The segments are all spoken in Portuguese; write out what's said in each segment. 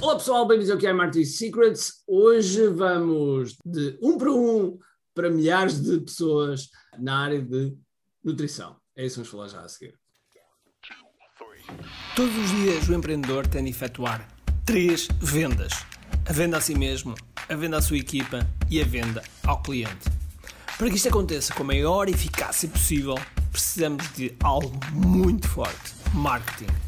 Olá pessoal, bem-vindos ao que é Martin Secrets. Hoje vamos de um para um para milhares de pessoas na área de nutrição. É isso que vamos falar já a seguir. Todos os dias o empreendedor tem de efetuar três vendas: a venda a si mesmo, a venda à sua equipa e a venda ao cliente. Para que isto aconteça com a maior eficácia possível, precisamos de algo muito forte: marketing.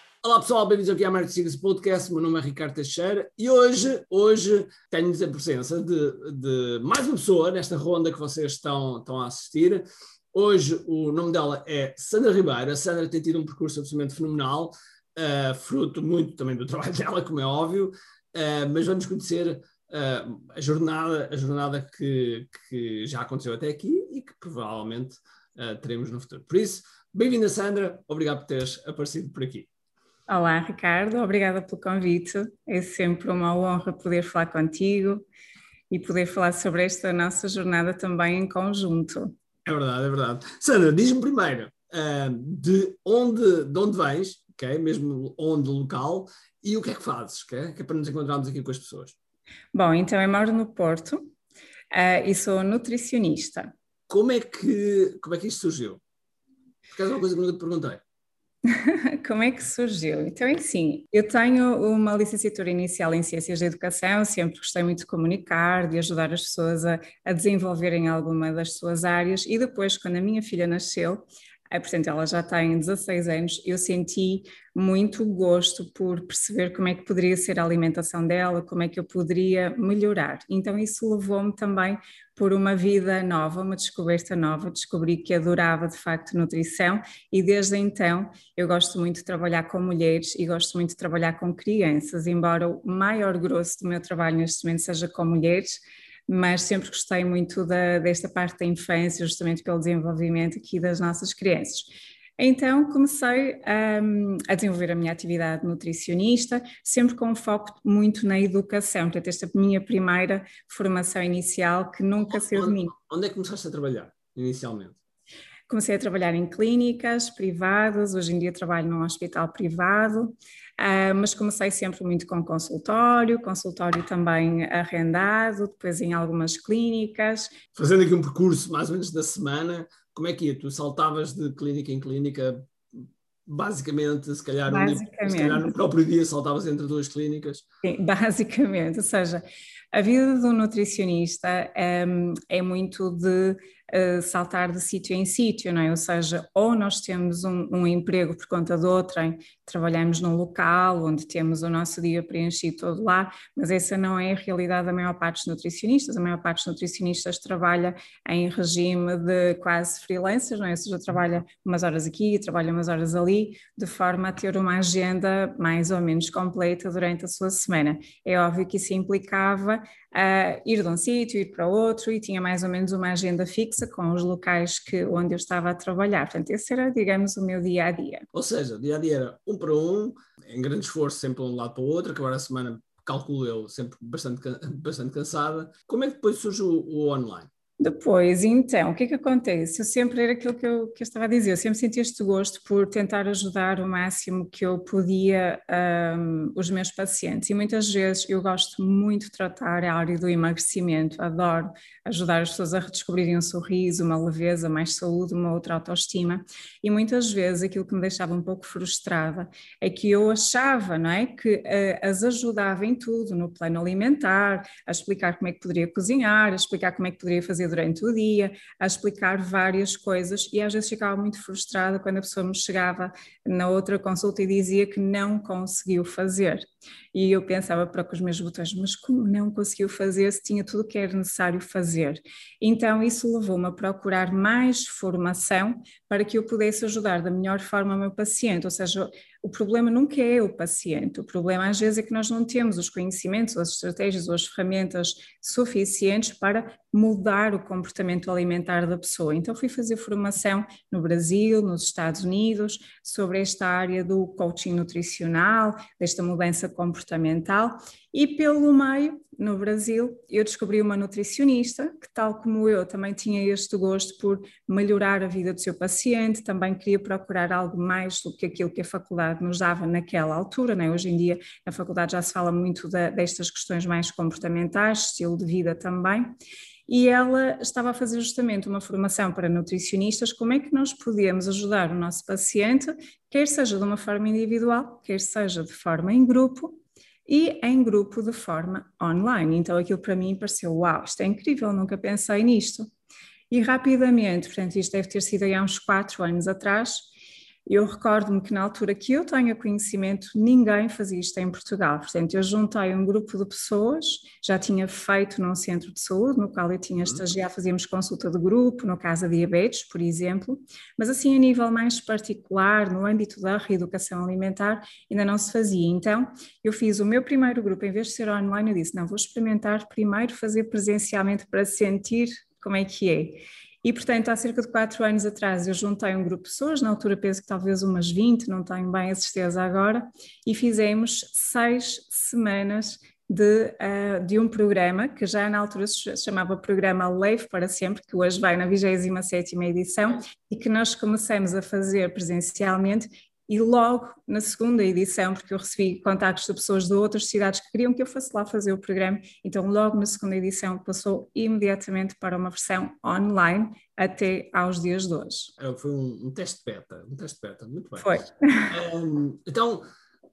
Olá pessoal, bem-vindos aqui ao Marketing Secrets Podcast. Meu nome é Ricardo Teixeira e hoje, hoje tenho a presença de, de, mais uma pessoa nesta ronda que vocês estão, estão a assistir. Hoje o nome dela é Sandra Ribeiro. A Sandra tem tido um percurso absolutamente fenomenal, uh, fruto muito também do trabalho dela, como é óbvio, uh, mas vamos conhecer uh, a jornada, a jornada que, que, já aconteceu até aqui e que provavelmente teremos no futuro. Por isso, bem-vinda Sandra, obrigado por teres aparecido por aqui. Olá, Ricardo, obrigada pelo convite. É sempre uma honra poder falar contigo e poder falar sobre esta nossa jornada também em conjunto. É verdade, é verdade. Sandra, diz-me primeiro uh, de, onde, de onde vens, okay? mesmo onde local, e o que é que fazes, okay? que é para nos encontrarmos aqui com as pessoas. Bom, então eu moro no Porto uh, e sou nutricionista. Como é que, como é que isto surgiu? Porque é uma coisa que nunca te perguntei. Como é que surgiu? Então, é assim, eu tenho uma licenciatura inicial em Ciências da Educação, sempre gostei muito de comunicar, de ajudar as pessoas a, a desenvolverem alguma das suas áreas, e depois, quando a minha filha nasceu, é, portanto, ela já tem 16 anos, eu senti muito gosto por perceber como é que poderia ser a alimentação dela, como é que eu poderia melhorar. Então, isso levou-me também por uma vida nova, uma descoberta nova. Descobri que adorava de facto nutrição e desde então eu gosto muito de trabalhar com mulheres e gosto muito de trabalhar com crianças, embora o maior grosso do meu trabalho neste momento seja com mulheres mas sempre gostei muito da, desta parte da infância, justamente pelo desenvolvimento aqui das nossas crianças. Então comecei um, a desenvolver a minha atividade nutricionista, sempre com um foco muito na educação, portanto esta minha primeira formação inicial que nunca saiu de mim. Onde é que começaste a trabalhar inicialmente? Comecei a trabalhar em clínicas privadas, hoje em dia trabalho num hospital privado, uh, mas comecei sempre muito com consultório, consultório também arrendado, depois em algumas clínicas. Fazendo aqui um percurso mais ou menos da semana, como é que ia? Tu saltavas de clínica em clínica, basicamente, se calhar, basicamente. Um, se calhar no próprio dia saltavas entre duas clínicas? Sim, basicamente, ou seja, a vida do nutricionista é, é muito de uh, saltar de sítio em sítio, não é? Ou seja, ou nós temos um, um, emprego por conta de outrem, trabalhamos num local onde temos o nosso dia preenchido todo lá, mas essa não é a realidade da maior parte dos nutricionistas. A maior parte dos nutricionistas trabalha em regime de quase freelancers, não é? Ou seja, trabalha umas horas aqui, trabalha umas horas ali, de forma a ter uma agenda mais ou menos completa durante a sua semana. É óbvio que isso implicava ir de um sítio, ir para outro, e tinha mais ou menos uma agenda fixa com os locais que, onde eu estava a trabalhar. Portanto, esse era, digamos, o meu dia a dia. Ou seja, o dia a dia era um para um, em grande esforço, sempre de um lado para o outro, acabar a semana, calculo eu, sempre bastante, bastante cansada. Como é que depois surge o, o online? Depois, então, o que é que acontece? Eu sempre era aquilo que eu, que eu estava a dizer, eu sempre senti este gosto por tentar ajudar o máximo que eu podia um, os meus pacientes e muitas vezes eu gosto muito de tratar a área do emagrecimento, adoro ajudar as pessoas a redescobrirem um sorriso, uma leveza, mais saúde, uma outra autoestima e muitas vezes aquilo que me deixava um pouco frustrada é que eu achava, não é, que uh, as ajudava em tudo, no plano alimentar, a explicar como é que poderia cozinhar, a explicar como é que poderia fazer durante o dia, a explicar várias coisas e às vezes ficava muito frustrada quando a pessoa me chegava na outra consulta e dizia que não conseguiu fazer. E eu pensava para com os meus botões, mas como não conseguiu fazer se tinha tudo o que era necessário fazer? Então isso levou-me a procurar mais formação para que eu pudesse ajudar da melhor forma o meu paciente, ou seja, o problema nunca é o paciente, o problema às vezes é que nós não temos os conhecimentos, as estratégias ou as ferramentas suficientes para mudar o comportamento alimentar da pessoa. Então fui fazer formação no Brasil, nos Estados Unidos, sobre esta área do coaching nutricional, desta mudança comportamental e pelo meio, no Brasil, eu descobri uma nutricionista que, tal como eu, também tinha este gosto por melhorar a vida do seu paciente, também queria procurar algo mais do que aquilo que a faculdade nos dava naquela altura. Né? Hoje em dia, na faculdade já se fala muito destas questões mais comportamentais, estilo de vida também e ela estava a fazer justamente uma formação para nutricionistas, como é que nós podemos ajudar o nosso paciente, quer seja de uma forma individual, quer seja de forma em grupo, e em grupo de forma online. Então aquilo para mim pareceu, uau, isto é incrível, nunca pensei nisto. E rapidamente, portanto isto deve ter sido há uns quatro anos atrás, eu recordo-me que na altura que eu tenho conhecimento, ninguém fazia isto em Portugal. Portanto, eu juntei um grupo de pessoas, já tinha feito num centro de saúde, no qual eu tinha uhum. estagiado, fazíamos consulta de grupo, no caso a diabetes, por exemplo, mas assim a nível mais particular, no âmbito da reeducação alimentar, ainda não se fazia. Então, eu fiz o meu primeiro grupo, em vez de ser online, eu disse, não, vou experimentar primeiro fazer presencialmente para sentir como é que é. E, portanto, há cerca de quatro anos atrás eu juntei um grupo de pessoas, na altura penso que talvez umas 20, não tenho bem a certeza agora, e fizemos seis semanas de, uh, de um programa que já na altura se chamava Programa Leve para Sempre, que hoje vai na 27ª edição e que nós começamos a fazer presencialmente e logo na segunda edição, porque eu recebi contactos de pessoas de outras cidades que queriam que eu fosse lá fazer o programa, então logo na segunda edição passou imediatamente para uma versão online até aos dias de hoje. É, foi um, um teste beta, um teste beta, muito bem. Foi. Um, então,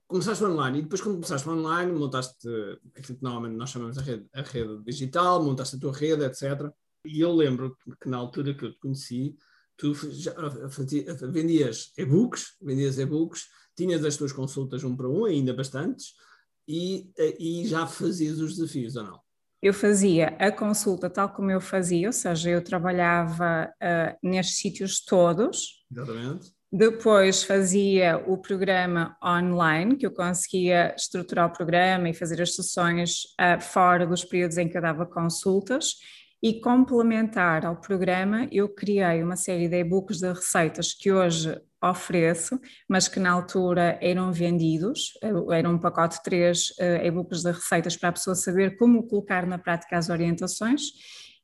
começaste online e depois quando começaste online montaste aquilo que normalmente nós chamamos a rede, a rede digital, montaste a tua rede, etc. E eu lembro que na altura que eu te conheci, tu já, vendias e-books, vendias e-books, tinhas as tuas consultas um para um, ainda bastantes, e, e já fazias os desafios, ou não? Eu fazia a consulta tal como eu fazia, ou seja, eu trabalhava uh, nestes sítios todos. Exatamente. Depois fazia o programa online, que eu conseguia estruturar o programa e fazer as sessões uh, fora dos períodos em que eu dava consultas. E complementar ao programa, eu criei uma série de e-books de receitas que hoje ofereço, mas que na altura eram vendidos, era um pacote de três uh, e-books de receitas para a pessoa saber como colocar na prática as orientações.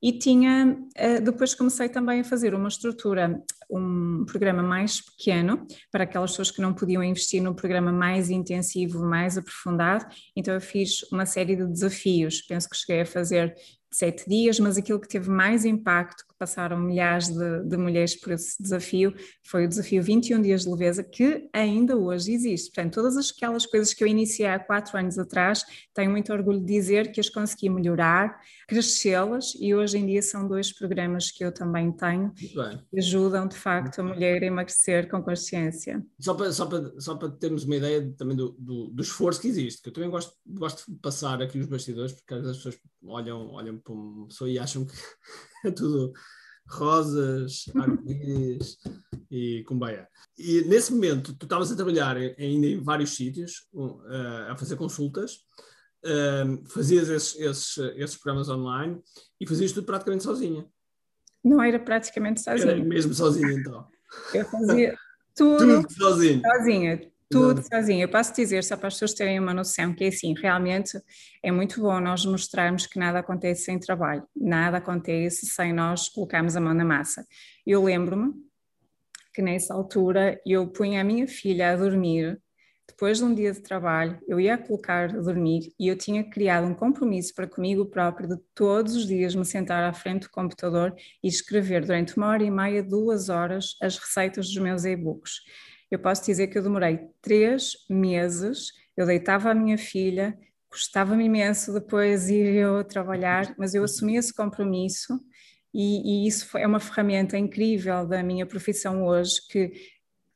E tinha, uh, depois comecei também a fazer uma estrutura, um programa mais pequeno, para aquelas pessoas que não podiam investir num programa mais intensivo, mais aprofundado. Então eu fiz uma série de desafios, penso que cheguei a fazer sete dias, mas aquilo que teve mais impacto, que passaram milhares de, de, mulheres por esse desafio, foi o desafio 21 dias de leveza, que ainda hoje existe. Portanto, todas aquelas coisas que eu iniciei há quatro anos atrás, tenho muito orgulho de dizer que as consegui melhorar, crescê-las, e hoje em dia são dois programas que eu também tenho, que ajudam de facto a mulher a emagrecer com consciência. Só para, só para, só para termos uma ideia também do, do, do esforço que existe, que eu também gosto, gosto de passar aqui os bastidores, porque as pessoas olham, olham para uma pessoa e acham que é tudo rosas, arco-íris e cumbaia. E nesse momento, tu estavas a trabalhar ainda em vários sítios, uh, a fazer consultas, uh, fazias esses, esses, esses, programas online e fazias tudo praticamente sozinha. Não era praticamente sozinha. Era mesmo sozinha, então. Eu fazia tudo, tudo sozinha. sozinha tudo sozinho. Eu posso dizer, só para as pessoas terem uma noção, que é assim, realmente é muito bom nós mostrarmos que nada acontece sem trabalho, nada acontece sem nós colocarmos a mão na massa. Eu lembro-me que nessa altura eu punha a minha filha a dormir, depois de um dia de trabalho, eu ia colocar a dormir e eu tinha criado um compromisso para comigo próprio de todos os dias me sentar à frente do computador e escrever durante uma hora e meia, duas horas, as receitas dos meus e-books eu posso dizer que eu demorei três meses, eu deitava a minha filha, custava-me imenso depois ir eu trabalhar, mas eu assumi esse compromisso e, e isso é uma ferramenta incrível da minha profissão hoje que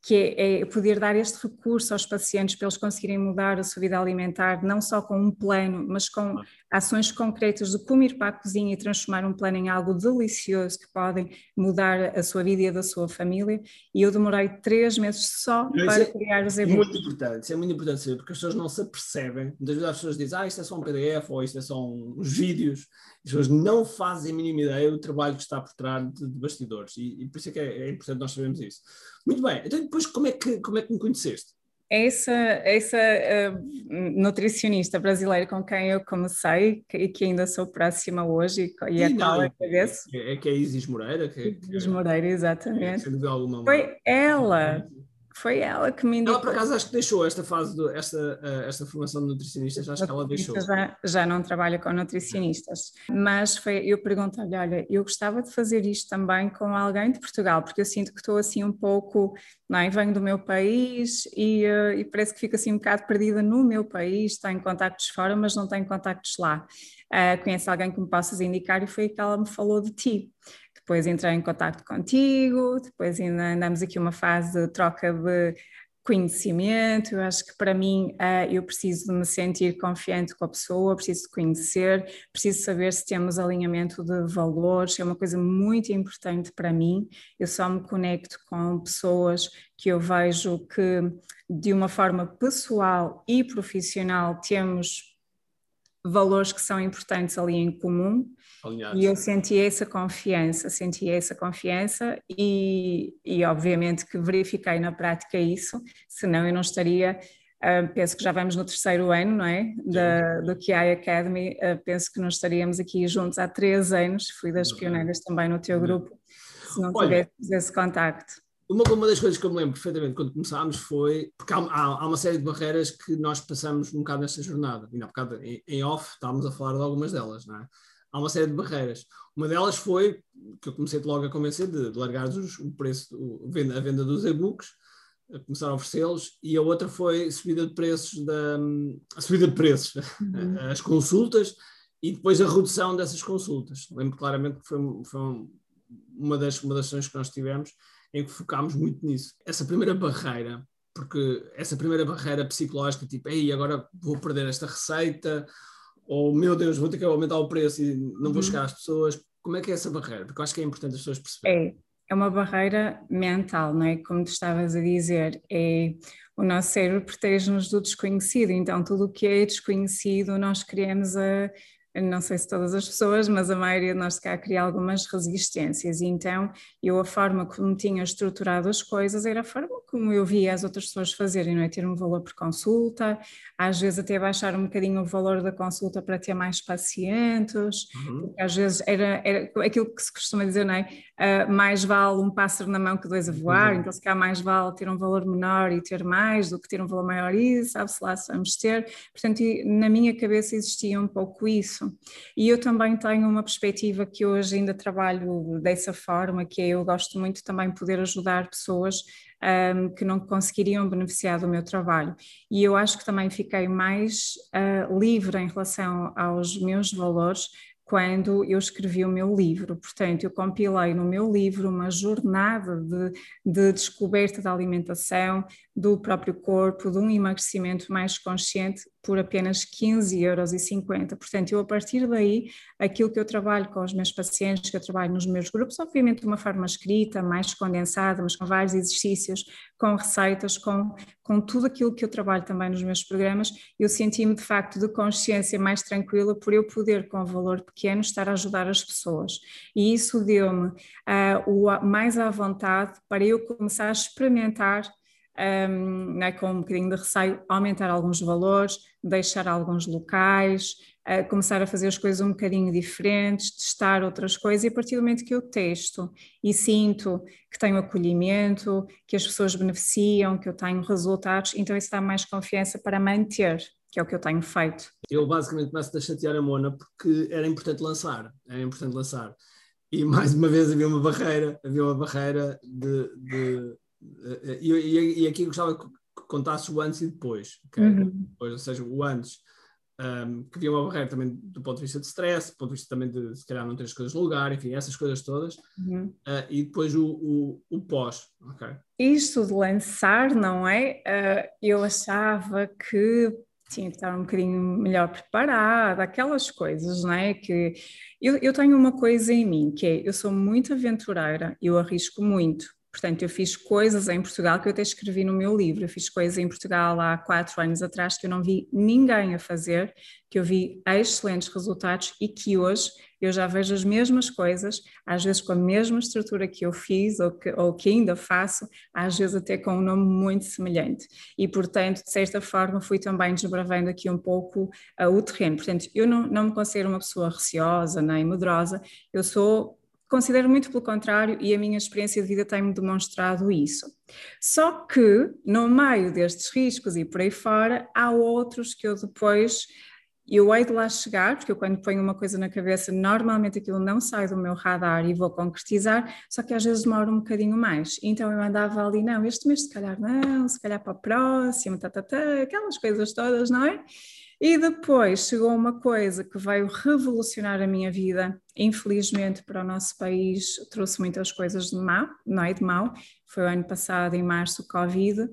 que é, é, poder dar este recurso aos pacientes para eles conseguirem mudar a sua vida alimentar, não só com um plano, mas com ações concretas de como ir para a cozinha e transformar um plano em algo delicioso que podem mudar a sua vida e a da sua família. E eu demorei três meses só Mas para é criar os e-books. Muito importante, isso é muito importante saber, porque as pessoas não se apercebem. Muitas vezes as pessoas dizem, ah, isto é só um PDF ou isto é só uns vídeos. As pessoas não fazem a mínima ideia do trabalho que está por trás de, de bastidores. E, e, por isso é que é, é importante nós sabermos isso. Muito bem, então depois como é que, como é que me conheceste? Essa, essa uh, nutricionista brasileira com quem eu comecei e que ainda sou próxima hoje e, a qual agradeço. É, é que é Isis Moreira? Que, Isis Moreira, exatamente. É, Foi ela foi ela que me indicou. Ela, por acaso, acho que deixou esta fase, do, esta, uh, esta formação de nutricionistas, acho que ela deixou. Já, já não trabalha com nutricionistas, mas foi, eu perguntei-lhe, olha, eu gostava de fazer isto também com alguém de Portugal, porque eu sinto que estou assim um pouco, não é? venho do meu país e, uh, e parece que fico assim um bocado perdida no meu país, tenho contactos fora, mas não tenho contactos lá. Uh, conhece alguém que me possas indicar e foi que ela me falou de ti depois entrei em contato contigo, depois ainda andamos aqui uma fase de troca de conhecimento, eu acho que para mim uh, eu preciso de me sentir confiante com a pessoa, preciso de conhecer, preciso saber se temos alinhamento de valores, é uma coisa muito importante para mim, eu só me conecto com pessoas que eu vejo que de uma forma pessoal e profissional temos valores que são importantes ali em comum Alinhados. E eu senti essa confiança, senti essa confiança e, e obviamente que verifiquei na prática isso, senão eu não estaria, uh, penso que já vamos no terceiro ano, não é, da, do QI Academy, uh, penso que não estaríamos aqui juntos há três anos, fui das pioneiras também no teu grupo, se não tivéssemos esse contacto. Uma, uma das coisas que eu me lembro perfeitamente quando começámos foi, porque há, há, há, uma série de barreiras que nós passamos um bocado nesta jornada, e há um bocado em, em off estávamos a falar de algumas delas, não é? Há uma série de barreiras. Uma delas foi, que eu comecei logo a convencer, de, de largar os, o preço, o, a venda dos e-books, a começar a oferecê-los, e a outra foi a subida de preços, da, a subida de preços, uhum. as consultas, e depois a redução dessas consultas. Lembro claramente que foi, foi uma, das, ações que nós tivemos em que focámos muito nisso. Essa primeira barreira, porque essa primeira barreira psicológica, tipo, ei, agora vou perder esta receita, ou meu Deus, vou ter que aumentar o preço e não vou uhum. chegar às pessoas. Como é que é essa barreira? Porque eu acho que é importante as pessoas perceberem. É, é uma barreira mental, não é? Como tu estavas a dizer, é o nosso cérebro protege-nos do desconhecido, então tudo o que é desconhecido nós queremos a não sei se todas as pessoas, mas a maioria de nós se calhar cria algumas resistências. E então eu a forma como tinha estruturado as coisas era a forma como eu via as outras pessoas fazerem, não é? Ter um valor por consulta, às vezes até baixar um bocadinho o valor da consulta para ter mais pacientes, uhum. às vezes era, era aquilo que se costuma dizer, não é? Uh, mais vale um pássaro na mão que dois a voar, uhum. então se calhar mais vale ter um valor menor e ter mais do que ter um valor maior e sabe-se lá se vamos ter. Portanto, na minha cabeça existia um pouco isso. E eu também tenho uma perspectiva que hoje ainda trabalho dessa forma, que é eu gosto muito também poder ajudar pessoas um, que não conseguiriam beneficiar do meu trabalho. E eu acho que também fiquei mais uh, livre em relação aos meus valores quando eu escrevi o meu livro. Portanto, eu compilei no meu livro uma jornada de, de descoberta da alimentação, do próprio corpo, de um emagrecimento mais consciente por apenas 15,50 euros. Portanto, eu a partir daí, aquilo que eu trabalho com os meus pacientes, que eu trabalho nos meus grupos, obviamente de uma forma escrita, mais condensada, mas com vários exercícios, com receitas, com, com tudo aquilo que eu trabalho também nos meus programas, eu senti-me de facto de consciência mais tranquila por eu poder, com um valor pequeno, estar a ajudar as pessoas. E isso deu-me uh, o mais à vontade para eu começar a experimentar um, né, com um bocadinho de receio, aumentar alguns valores, deixar alguns locais, uh, começar a fazer as coisas um bocadinho diferentes, testar outras coisas, e a partir do momento que eu testo e sinto que tenho acolhimento, que as pessoas beneficiam, que eu tenho resultados, então isso dá mais confiança para manter que é o que eu tenho feito. Eu basicamente começo a chatear a Mona porque era importante lançar, era importante lançar. E mais uma vez havia uma barreira, havia uma barreira de, de eh, e, e, e aqui eu gostava que contasse o antes e depois, okay? uhum. depois ou seja, o antes, um, que havia uma barreira também do ponto de vista de stress, do ponto de vista também de se calhar não ter as coisas no lugar, enfim, essas coisas todas, uhum. uh, e depois o, o, o pós. Okay? Isto de lançar, não é? Uh, eu achava que tinha que estar um bocadinho melhor preparada, aquelas coisas, não é? Que eu, eu tenho uma coisa em mim, que é, eu sou muito aventureira, eu arrisco muito, Portanto, eu fiz coisas em Portugal que eu até escrevi no meu livro. Eu fiz coisas em Portugal há quatro anos atrás que eu não vi ninguém a fazer, que eu vi excelentes resultados e que hoje eu já vejo as mesmas coisas, às vezes com a mesma estrutura que eu fiz ou que, ou que ainda faço, às vezes até com um nome muito semelhante. E, portanto, de certa forma, fui também desbravando aqui um pouco uh, o terreno. Portanto, eu não, não me considero uma pessoa receosa nem medrosa, eu sou Considero muito pelo contrário e a minha experiência de vida tem-me demonstrado isso. Só que, no meio destes riscos e por aí fora, há outros que eu depois eu hei de lá chegar, porque eu quando ponho uma coisa na cabeça, normalmente aquilo não sai do meu radar e vou concretizar, só que às vezes demora um bocadinho mais. Então eu andava ali, não, este mês se calhar não, se calhar para o próximo, tá, tá, tá, aquelas coisas todas, não é? E depois chegou uma coisa que veio revolucionar a minha vida, infelizmente para o nosso país trouxe muitas coisas de mal, não é? De mal, foi o ano passado, em março, o Covid,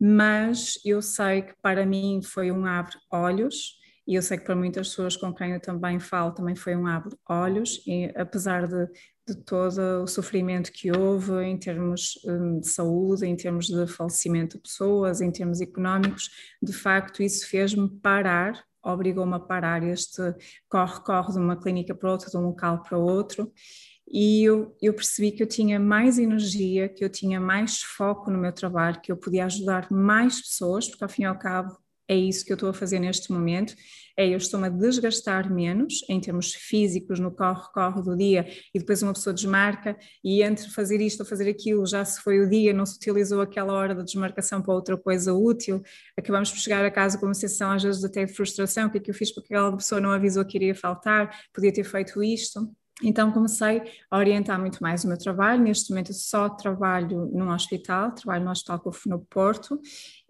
mas eu sei que para mim foi um abre-olhos, e eu sei que para muitas pessoas com quem eu também falo também foi um abre-olhos, e apesar de de todo o sofrimento que houve em termos hum, de saúde, em termos de falecimento de pessoas, em termos económicos, de facto isso fez-me parar, obrigou-me a parar este corre-corre de uma clínica para outra, de um local para outro, e eu, eu, percebi que eu tinha mais energia, que eu tinha mais foco no meu trabalho, que eu podia ajudar mais pessoas, porque ao fim e ao cabo é isso que eu estou a fazer neste momento, é eu estou-me a desgastar menos em termos físicos no corre-corre do dia e depois uma pessoa desmarca e entre fazer isto ou fazer aquilo já se foi o dia, não se utilizou aquela hora da desmarcação para outra coisa útil, acabamos por chegar a casa com uma sensação às vezes até de frustração, o que é que eu fiz porque aquela pessoa não avisou que iria faltar, podia ter feito isto. Então comecei a orientar muito mais o meu trabalho. Neste momento só trabalho num hospital, trabalho no Hospital Cofo no Porto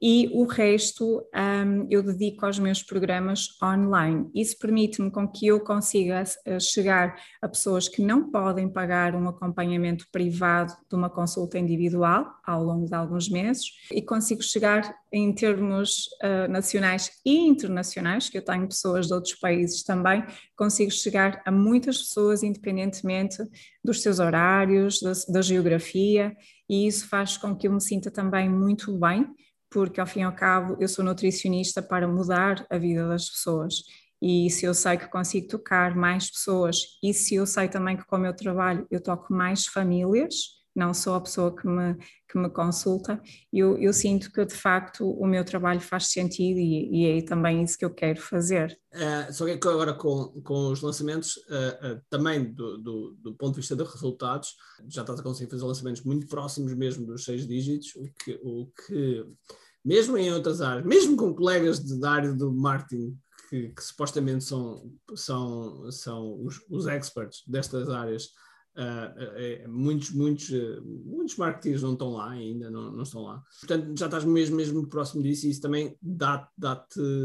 e o resto um, eu dedico aos meus programas online. Isso permite-me com que eu consiga eh, chegar a pessoas que não podem pagar um acompanhamento privado de uma consulta individual ao longo de alguns meses e consigo chegar em termos uh, nacionais e internacionais, que eu tenho pessoas de outros países também, consigo chegar a muitas pessoas independentemente dos seus horários, da, da geografia, e isso faz com que eu me sinta também muito bem porque ao fim e ao cabo eu sou nutricionista para mudar a vida das pessoas. E se eu sei que consigo tocar mais pessoas, e se eu sei também que com o meu trabalho eu toco mais famílias, não sou a pessoa que me, que me consulta, eu, eu sinto que de facto o meu trabalho faz sentido e, e é também isso que eu quero fazer. Uh, só que agora com, com os lançamentos, uh, uh, também do, do, do, ponto de vista dos resultados, já estás a conseguir fazer lançamentos muito próximos mesmo dos seis dígitos, o que, o que mesmo em outras áreas, mesmo com colegas de, da área do marketing que, que supostamente são, são, são os, os experts destas áreas, uh, muitos, muitos, uh, muitos marketeers não estão lá ainda, não, não estão lá. Portanto, já estás mesmo, mesmo próximo disso e isso também dá-te, dá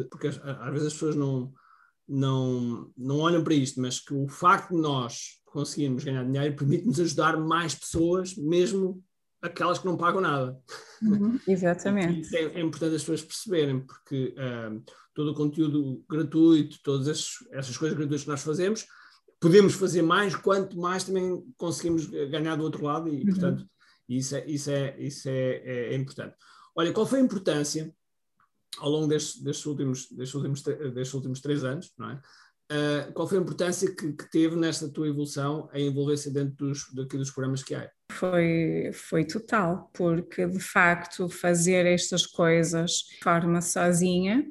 porque às, às vezes as pessoas não, não, não olham para isto, mas que o facto de nós conseguirmos ganhar dinheiro permite-nos ajudar mais pessoas, mesmo aquelas que não pagam nada. Uhum, exatamente. Isso é, é, importante as pessoas perceberem, porque um, todo o conteúdo gratuito, todas essas, essas coisas gratuitas que nós fazemos, podemos fazer mais, quanto mais também conseguimos ganhar do outro lado, e uhum. portanto, isso, é, isso, é, isso é, é, é, importante. Olha, qual foi a importância ao longo destes, destes, últimos, destes, últimos, destes últimos três anos, não é? Uh, qual foi a importância que, que, teve nesta tua evolução a envolver-se dentro dos, daqui dos programas que há? Foi, foi total, porque de facto fazer estas coisas de forma sozinha,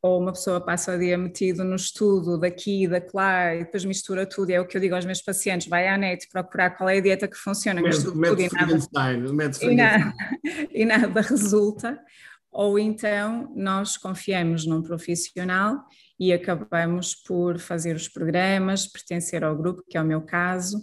ou uma pessoa passa o dia metido no estudo daqui e daquela e depois mistura tudo, é o que eu digo aos meus pacientes, vai à net procurar qual é a dieta que funciona, método, tudo e nada, e, nada, e nada resulta, ou então nós confiamos num profissional e acabamos por fazer os programas, pertencer ao grupo, que é o meu caso,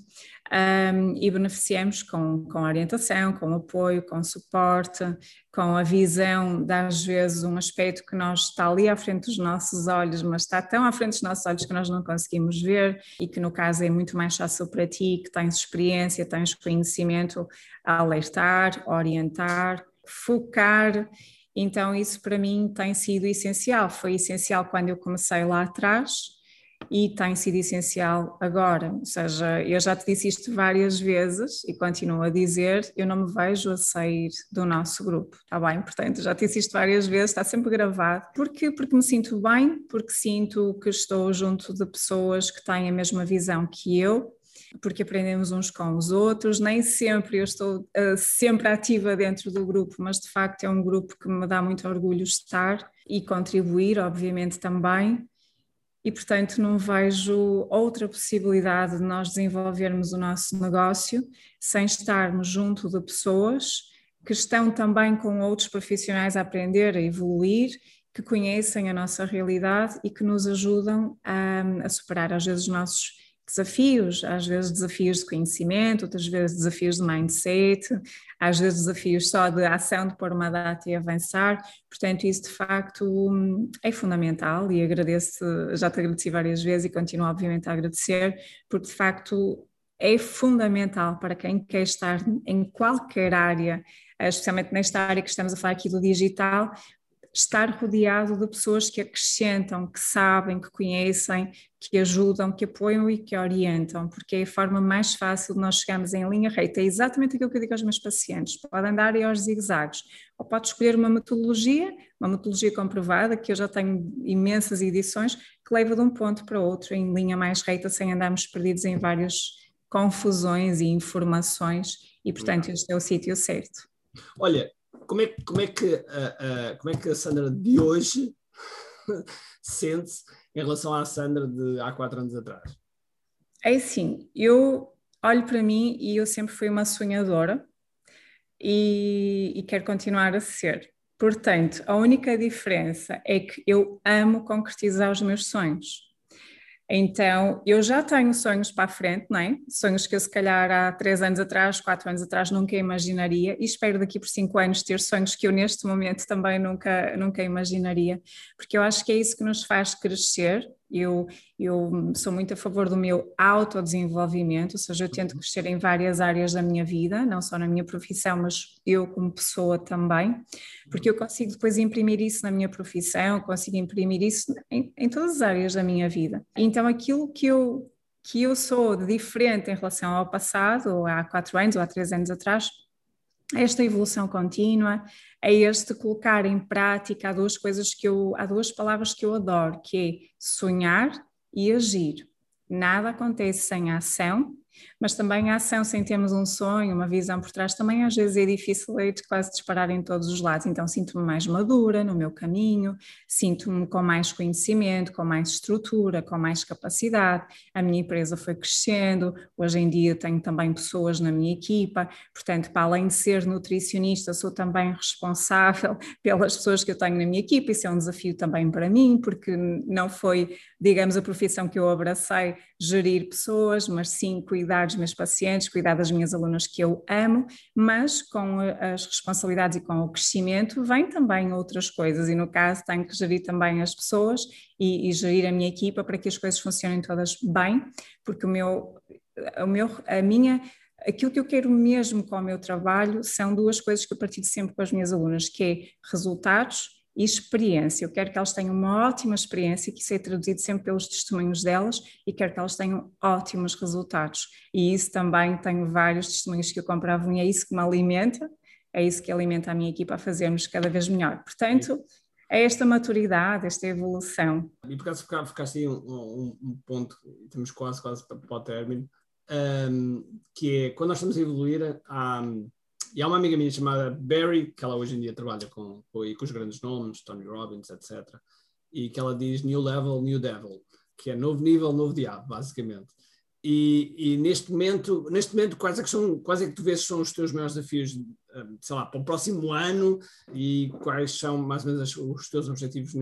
um, e beneficiamos com, com orientação, com apoio, com suporte, com a visão de às vezes um aspecto que nós está ali à frente dos nossos olhos, mas está tão à frente dos nossos olhos que nós não conseguimos ver e que no caso é muito mais fácil para ti, que tens experiência, tens conhecimento alertar, orientar, focar Então, isso para mim tem sido essencial. Foi essencial quando eu comecei lá atrás e tem sido essencial agora. Ou seja, eu já te disse isto várias vezes e continuo a dizer: eu não me vejo a sair do nosso grupo, está bem? Portanto, já te disse isto várias vezes, está sempre gravado. Porquê? Porque me sinto bem, porque sinto que estou junto de pessoas que têm a mesma visão que eu porque aprendemos uns com os outros. Nem sempre eu estou uh, sempre ativa dentro do grupo, mas de facto é um grupo que me dá muito orgulho estar e contribuir, obviamente também. E portanto não vejo outra possibilidade de nós desenvolvermos o nosso negócio sem estarmos junto de pessoas que estão também com outros profissionais a aprender, a evoluir que conhecem a nossa realidade e que nos ajudam a, a superar às vezes os nossos desafios, às vezes desafios de conhecimento, outras vezes desafios de mindset, às vezes desafios só de ação, de pôr uma data e avançar. Portanto, isso de facto é fundamental e agradeço, já te agradeci várias vezes e continuo obviamente a agradecer, porque de facto é fundamental para quem quer estar em qualquer área, especialmente nesta área que estamos a falar aqui do digital, estar rodeado de pessoas que acrescentam, que sabem, que conhecem, que ajudam, que apoiam e que orientam, porque é a forma mais fácil de nós chegarmos em linha reta. É exatamente aquilo que eu digo aos meus pacientes: podem andar aos zigue-zagues, ou pode escolher uma metodologia, uma metodologia comprovada, que eu já tenho imensas edições, que leva de um ponto para outro em linha mais reta, sem andarmos perdidos em várias confusões e informações, e portanto este é o sítio certo. Olha, como é, como é, que, uh, como é que a Sandra de hoje sente-se em relação à Sandra de há quatro anos atrás? É assim, eu olho para mim e eu sempre fui uma sonhadora e, e quero continuar a ser. Portanto, a única diferença é que eu amo concretizar os meus sonhos. Então, eu já tenho sonhos para a frente, não é? Sonhos que eu, se calhar, há três anos atrás, quatro anos atrás, nunca imaginaria, e espero daqui por cinco anos ter sonhos que eu, neste momento, também nunca, nunca imaginaria, porque eu acho que é isso que nos faz crescer eu, eu sou muito a favor do meu autodesenvolvimento, ou seja, eu tento uhum. crescer em várias áreas da minha vida, não só na minha profissão, mas eu como pessoa também, porque eu consigo depois imprimir isso na minha profissão, consigo imprimir isso em, em todas as áreas da minha vida. Então, aquilo que eu, que eu sou de diferente em relação ao passado, ou há quatro anos ou há três anos atrás, esta evolução contínua, é este colocar em prática há duas coisas que eu, há duas palavras que eu adoro, que é sonhar e agir. Nada acontece sem ação mas também a ação sem termos um sonho, uma visão por trás, também às vezes é difícil é de quase disparar em todos os lados. Então sinto-me mais madura no meu caminho, sinto-me com mais conhecimento, com mais estrutura, com mais capacidade. A minha empresa foi crescendo, hoje em dia tenho também pessoas na minha equipa, portanto, para além de ser nutricionista, sou também responsável pelas pessoas que eu tenho na minha equipa. Isso é um desafio também para mim, porque não foi, digamos, a profissão que eu abracei gerir pessoas, mas sim cuidar dos meus pacientes, cuidar das minhas alunas que eu amo, mas com as responsabilidades e com o crescimento vem também outras coisas, e no caso tenho que gerir também as pessoas e, e gerir a minha equipa para que as coisas funcionem todas bem, porque o meu, o meu, a minha aquilo que eu quero mesmo com o meu trabalho são duas coisas que eu partilho sempre com as minhas alunas, que é resultados e experiência. Eu quero que elas tenham uma ótima experiência, que isso é traduzido sempre pelos testemunhos delas, e quero que elas tenham ótimos resultados. E isso também tenho vários testemunhos que eu comprava e é isso que me alimenta, é isso que alimenta a minha equipa a fazermos cada vez melhor. Portanto, é esta maturidade, esta evolução. E por acaso ficaste aí um, um, um ponto, temos quase, quase para, para o término, um, que é quando nós estamos a evoluir, há, e há uma amiga minha chamada Barry, que ela hoje em dia trabalha com, com, com os grandes nomes, Tony Robbins, etc. E que ela diz New Level, New Devil, que é novo nível, novo diabo, basicamente. E, e, neste momento, neste momento quais é que são, quais é que tu vês são os teus maiores desafios, sei lá, para o próximo ano e quais são mais ou menos os teus objetivos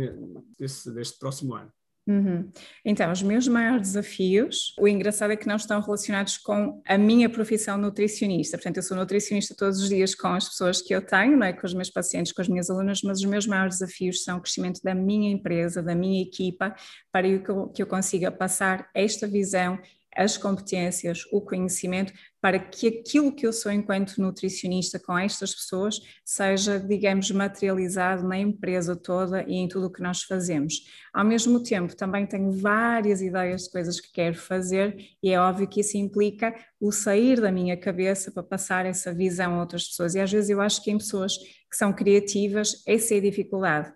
deste próximo ano? Uhum. Então, os meus maiores desafios, o engraçado é que não estão relacionados com a minha profissão nutricionista. Portanto, eu sou nutricionista todos os dias com as pessoas que eu tenho, não é? com os meus pacientes, com as minhas alunas, mas os meus maiores desafios são o crescimento da minha empresa, da minha equipa, para que eu, que eu consiga passar esta visão as competências, o conhecimento, para que aquilo que eu sou enquanto nutricionista com estas pessoas seja, digamos, materializado na empresa toda e em tudo o que nós fazemos. Ao mesmo tempo, também tenho várias ideias de coisas que quero fazer e é óbvio que isso implica o sair da minha cabeça para passar essa visão a outras pessoas. E às vezes eu acho que em pessoas que são criativas, essa é a dificuldade.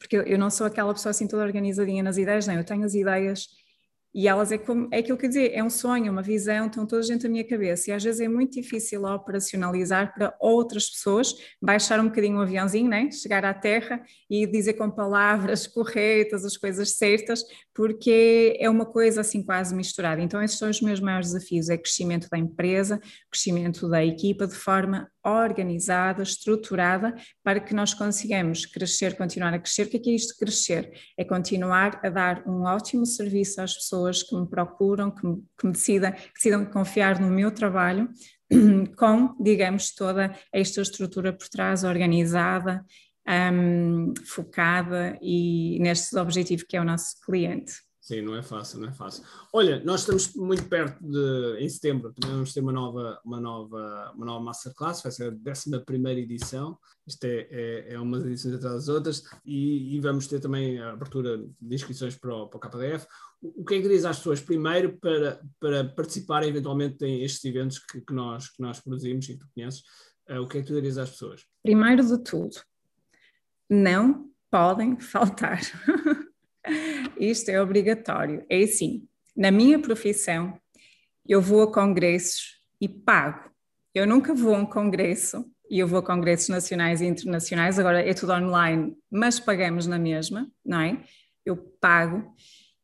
Porque eu não sou aquela pessoa assim toda organizadinha nas ideias, não, eu tenho as ideias e elas é como, é aquilo que eu dizer, é um sonho, uma visão, estão toda gente na minha cabeça. E às vezes é muito difícil operacionalizar para outras pessoas, baixar um bocadinho o aviãozinho, né? chegar à terra e dizer com palavras corretas as coisas certas, porque é uma coisa assim quase misturada. Então, esses são os meus maiores desafios: é crescimento da empresa, crescimento da equipa de forma organizada, estruturada, para que nós consigamos crescer, continuar a crescer. O que é, que é isto crescer? É continuar a dar um ótimo serviço às pessoas que me procuram, que me, que me decidam, que decidam confiar no meu trabalho, com, digamos, toda esta estrutura por trás organizada, um, focada e neste objetivo que é o nosso cliente. Sim, não é fácil, não é fácil. Olha, nós estamos muito perto de, em setembro, também vamos ter uma nova, uma nova, uma nova Masterclass, vai ser a 11 edição, isto é, é, é edições atrás das outras, e, e, vamos ter também a abertura de inscrições para o, para o KDF. O, o que é que dirias às pessoas, primeiro, para, para participarem eventualmente em estes eventos que, que, nós, que nós produzimos e que tu conheces, uh, o que é que tu dirias às pessoas? Primeiro de tudo, não podem faltar. Isto é obrigatório. É assim, na minha profissão, eu vou a congressos e pago. Eu nunca vou a um congresso, e eu vou a congressos nacionais e internacionais, agora é tudo online, mas pagamos na mesma, não é? Eu pago.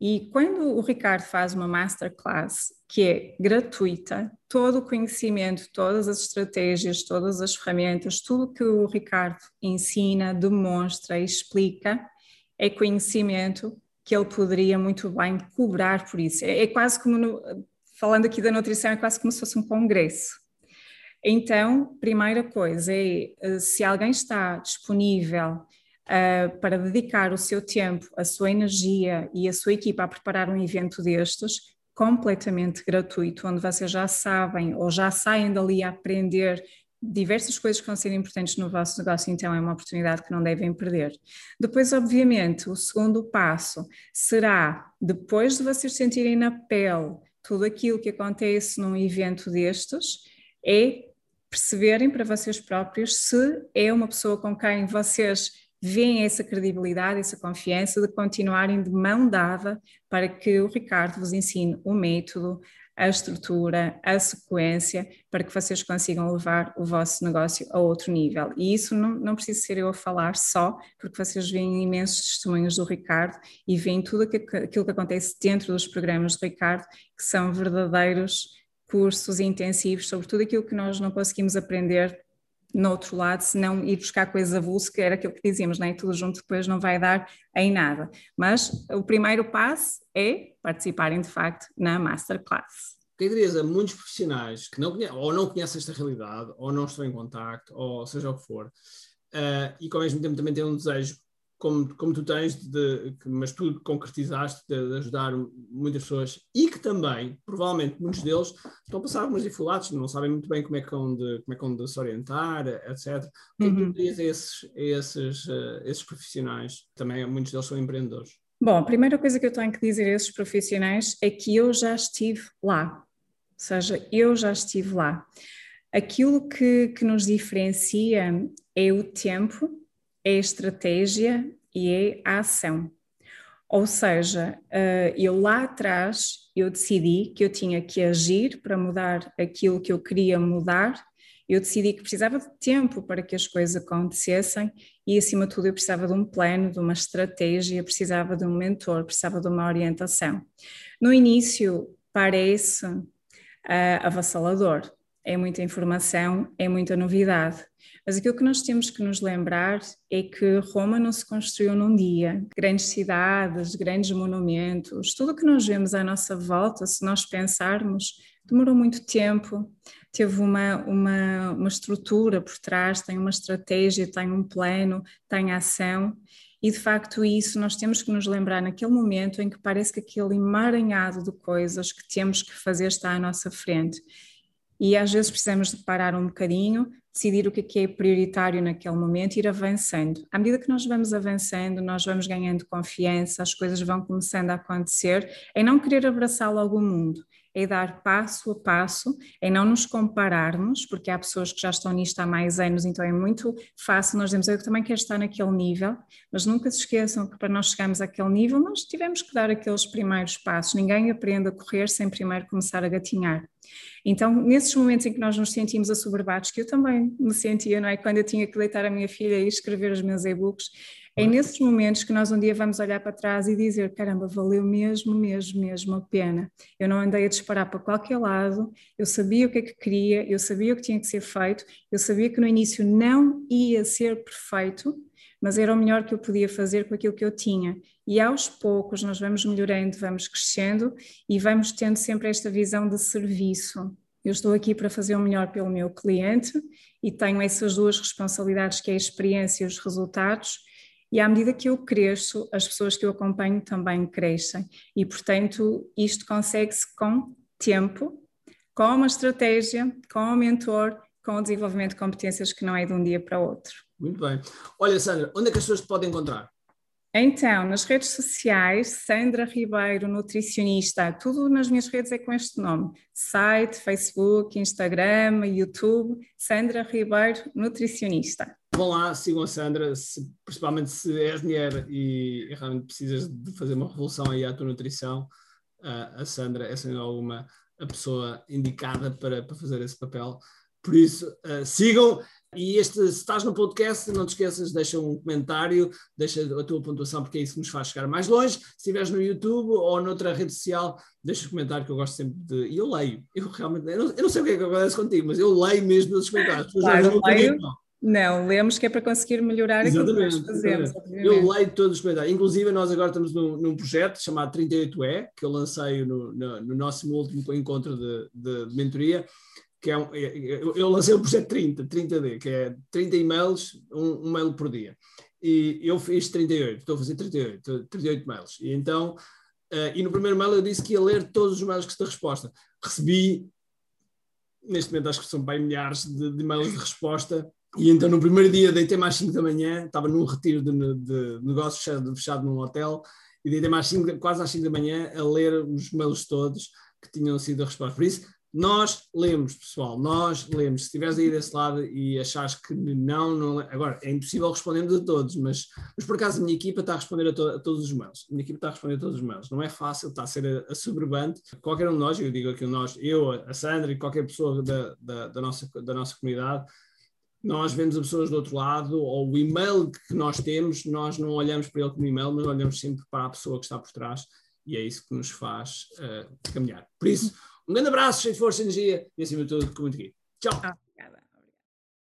E quando o Ricardo faz uma masterclass que é gratuita, todo o conhecimento, todas as estratégias, todas as ferramentas, tudo que o Ricardo ensina, demonstra e explica, é conhecimento que ele poderia muito bem cobrar por isso. É, é quase como, no, falando aqui da nutrição, é quase como se fosse um congresso. Então, primeira coisa é, eh, se alguém está disponível uh, para dedicar o seu tempo, a sua energia e a sua equipa a preparar um evento destes, completamente gratuito, onde vocês já sabem ou já saem dali a aprender diversas coisas que vão ser importantes no vosso negócio, então é uma oportunidade que não devem perder. Depois, obviamente, o segundo passo será, depois de vocês sentirem na pele tudo aquilo que acontece num evento destes, é perceberem para vocês próprios se é uma pessoa com quem vocês veem essa credibilidade, essa confiança de continuarem de mão dada para que o Ricardo vos ensine o método, a estrutura, a sequência, para que vocês consigam levar o vosso negócio a outro nível. E isso não, não precisa ser eu a falar só, porque vocês veem imensos testemunhos do Ricardo e veem tudo aquilo que acontece dentro dos programas do Ricardo, que são verdadeiros cursos intensivos sobre tudo aquilo que nós não conseguimos aprender no outro lado, se não ir buscar coisa avulso, que era aquilo que dizíamos, nem é? tudo junto depois não vai dar em nada. Mas o primeiro passo é participarem de facto na Masterclass. O que dirias a muitos profissionais que não conhecem, ou não conhecem esta realidade, ou não estão em contacto, ou seja o que for, uh, e que ao mesmo tempo também têm um desejo como, como tu tens, de, mas tu concretizaste de, de, ajudar muitas pessoas e que também, provavelmente, muitos deles estão a passar algumas dificuldades, não sabem muito bem como é que vão de, como é que vão de se orientar, etc. O que é tu uhum. dirias a esses, a esses, uh, esses profissionais? Também muitos deles são empreendedores. Bom, a primeira coisa que eu tenho que dizer a esses profissionais é que eu já estive lá, ou seja, eu já estive lá. Aquilo que, que nos diferencia é o tempo é a estratégia e é a ação. Ou seja, eh, eu lá atrás eu decidi que eu tinha que agir para mudar aquilo que eu queria mudar. Eu decidi que precisava de tempo para que as coisas acontecessem e, acima de tudo, eu precisava de um plano, de uma estratégia, precisava de um mentor, precisava de uma orientação. No início, parece uh, avassalador, é muita informação, é muita novidade. Mas aquilo que nós temos que nos lembrar é que Roma não se construiu num dia. Grandes cidades, grandes monumentos, tudo o que nós vemos à nossa volta, se nós pensarmos, demorou muito tempo, teve uma, uma, uma estrutura por trás, tem uma estratégia, tem um plano, tem ação. E de facto, isso nós temos que nos lembrar naquele momento em que parece que aquele emaranhado de coisas que temos que fazer está à nossa frente. E às vezes precisamos de parar um bocadinho, decidir o que é, é prioritário naquele momento e ir avançando. À medida que nós vamos avançando, nós vamos ganhando confiança, as coisas vão começando a acontecer, em não querer abraçar logo o mundo, é dar passo a passo, é não nos compararmos, porque há pessoas que já estão nisto há mais anos, então é muito fácil nós dizemos, eu também quero estar naquele nível, mas nunca se esqueçam que para nós chegarmos àquele nível, nós tivemos que dar aqueles primeiros passos, ninguém aprende a correr sem primeiro começar a gatinhar. Então, nesses momentos em que nós nos sentimos assoberbados, que eu também me sentia, não é? Quando eu tinha que deitar a minha filha e escrever os meus e-books, é nesses momentos que nós um dia vamos olhar para trás e dizer: caramba, valeu mesmo, mesmo, mesmo a pena. Eu não andei a disparar para qualquer lado, eu sabia o que é que queria, eu sabia o que tinha que ser feito, eu sabia que no início não ia ser perfeito, mas era o melhor que eu podia fazer com aquilo que eu tinha. E aos poucos nós vamos melhorando, vamos crescendo e vamos tendo sempre esta visão de serviço. Eu estou aqui para fazer o melhor pelo meu cliente e tenho essas duas responsabilidades que é a experiência e os resultados e à medida que eu cresço, as pessoas que eu acompanho também crescem. E, portanto, isto consegue-se com tempo, com uma estratégia, com um mentor, com o desenvolvimento de competências que não é de um dia para o outro. Muito bem. Olha, Sandra, onde é que as pessoas te podem encontrar? Então, nas redes sociais, Sandra Ribeiro, nutricionista, tudo nas minhas redes é com este nome: site, Facebook, Instagram, YouTube, Sandra Ribeiro, nutricionista. Vão lá, sigam a Sandra, se, principalmente se és mulher e, e, realmente precisas de fazer uma revolução aí à tua nutrição, uh, a Sandra é sem alguma a pessoa indicada para, para fazer esse papel. Por isso, uh, sigam e este, se estás no podcast, não te esqueças, deixa um comentário, deixa a tua pontuação, porque é isso que nos faz chegar mais longe. Se estiveres no YouTube ou noutra rede social, deixa um comentário que eu gosto sempre de. E eu leio. Eu realmente. Eu não, eu não sei o que é que acontece contigo, mas eu leio mesmo os comentários. Claro, leio. Não. Não, lemos que é para conseguir melhorar exatamente, aquilo que nós fazemos. Eu leio todos os comentários. Inclusive, nós agora estamos num, num projeto chamado 38E, que eu lancei no, no, no nosso último encontro de, de, de mentoria, que é um, é, é, eu lancei o projeto 30, 30D, que é 30 e-mails, um, um mail por dia. E eu fiz 38, estou a fazer 38, 38 mails. E então, uh, e no primeiro mail eu disse que ia ler todos os mails que se resposta. Recebi, neste momento acho que são bem milhares de, de mails de resposta. E então no primeiro dia deitei mais 5 da manhã, estava num retiro de, de negócio fechado, fechado num hotel, e deitei mais 5, quase às 5 da manhã a ler os mails todos que tinham sido a resposta. Por isso, nós lemos, pessoal, nós lemos. Se estiveres aí desse lado e achares que não, não. Agora, é impossível respondermos a todos, mas, mas por acaso a minha equipa está a responder a, to, a, todos os mails. A minha equipa está a responder a todos os mails. Não é fácil, está a ser assoberbante. Qualquer um de nós, eu digo aqui nós, eu, a Sandra e qualquer pessoa da, da, da, nossa, da nossa comunidade, nós vemos as pessoas do outro lado, ou o e-mail que nós temos, nós não olhamos para ele como e-mail, mas olhamos sempre para a pessoa que está por trás e é isso que nos faz uh, caminhar. Por isso, um grande abraço, cheio de força energia e acima de tudo, com muito aqui. Tchau!